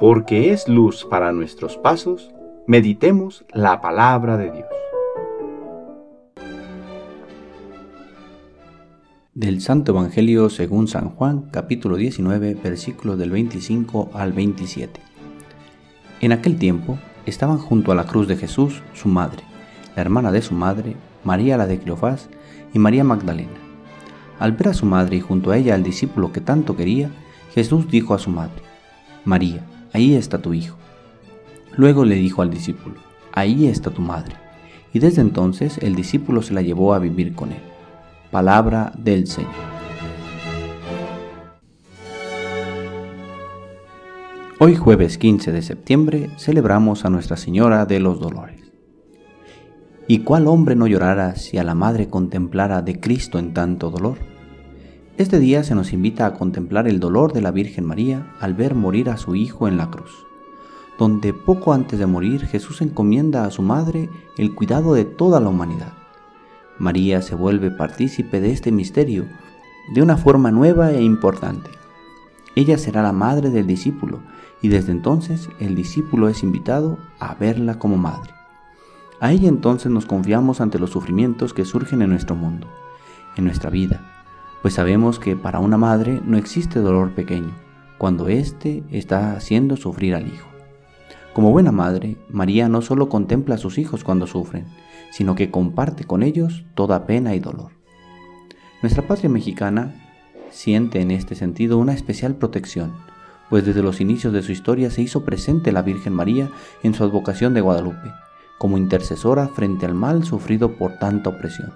porque es luz para nuestros pasos, meditemos la palabra de Dios. Del Santo Evangelio según San Juan, capítulo 19, versículos del 25 al 27. En aquel tiempo estaban junto a la cruz de Jesús su madre, la hermana de su madre, María la de Cleofás y María Magdalena. Al ver a su madre y junto a ella al discípulo que tanto quería, Jesús dijo a su madre, María, ahí está tu hijo. Luego le dijo al discípulo, ahí está tu madre. Y desde entonces el discípulo se la llevó a vivir con él. Palabra del Señor. Hoy jueves 15 de septiembre celebramos a Nuestra Señora de los Dolores. ¿Y cuál hombre no llorara si a la madre contemplara de Cristo en tanto dolor? Este día se nos invita a contemplar el dolor de la Virgen María al ver morir a su Hijo en la cruz, donde poco antes de morir Jesús encomienda a su Madre el cuidado de toda la humanidad. María se vuelve partícipe de este misterio de una forma nueva e importante. Ella será la madre del discípulo y desde entonces el discípulo es invitado a verla como madre. A ella entonces nos confiamos ante los sufrimientos que surgen en nuestro mundo, en nuestra vida, pues sabemos que para una madre no existe dolor pequeño, cuando éste está haciendo sufrir al hijo. Como buena madre, María no solo contempla a sus hijos cuando sufren, sino que comparte con ellos toda pena y dolor. Nuestra patria mexicana siente en este sentido una especial protección, pues desde los inicios de su historia se hizo presente la Virgen María en su advocación de Guadalupe, como intercesora frente al mal sufrido por tanta opresión.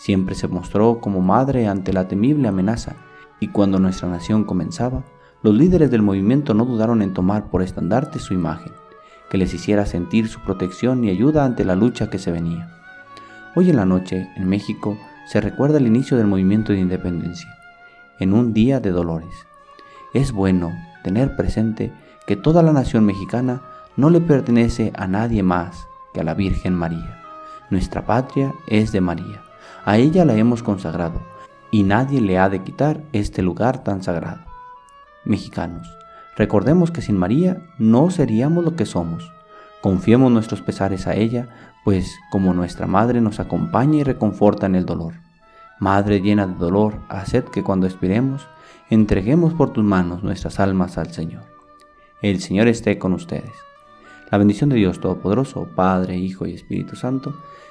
Siempre se mostró como madre ante la temible amenaza y cuando nuestra nación comenzaba, los líderes del movimiento no dudaron en tomar por estandarte su imagen, que les hiciera sentir su protección y ayuda ante la lucha que se venía. Hoy en la noche, en México, se recuerda el inicio del movimiento de independencia, en un día de dolores. Es bueno tener presente que toda la nación mexicana no le pertenece a nadie más que a la Virgen María. Nuestra patria es de María a ella la hemos consagrado, y nadie le ha de quitar este lugar tan sagrado. Mexicanos, recordemos que sin María no seríamos lo que somos. Confiemos nuestros pesares a ella, pues como nuestra Madre nos acompaña y reconforta en el dolor. Madre llena de dolor, haced que cuando expiremos, entreguemos por tus manos nuestras almas al Señor. El Señor esté con ustedes. La bendición de Dios Todopoderoso, Padre, Hijo y Espíritu Santo,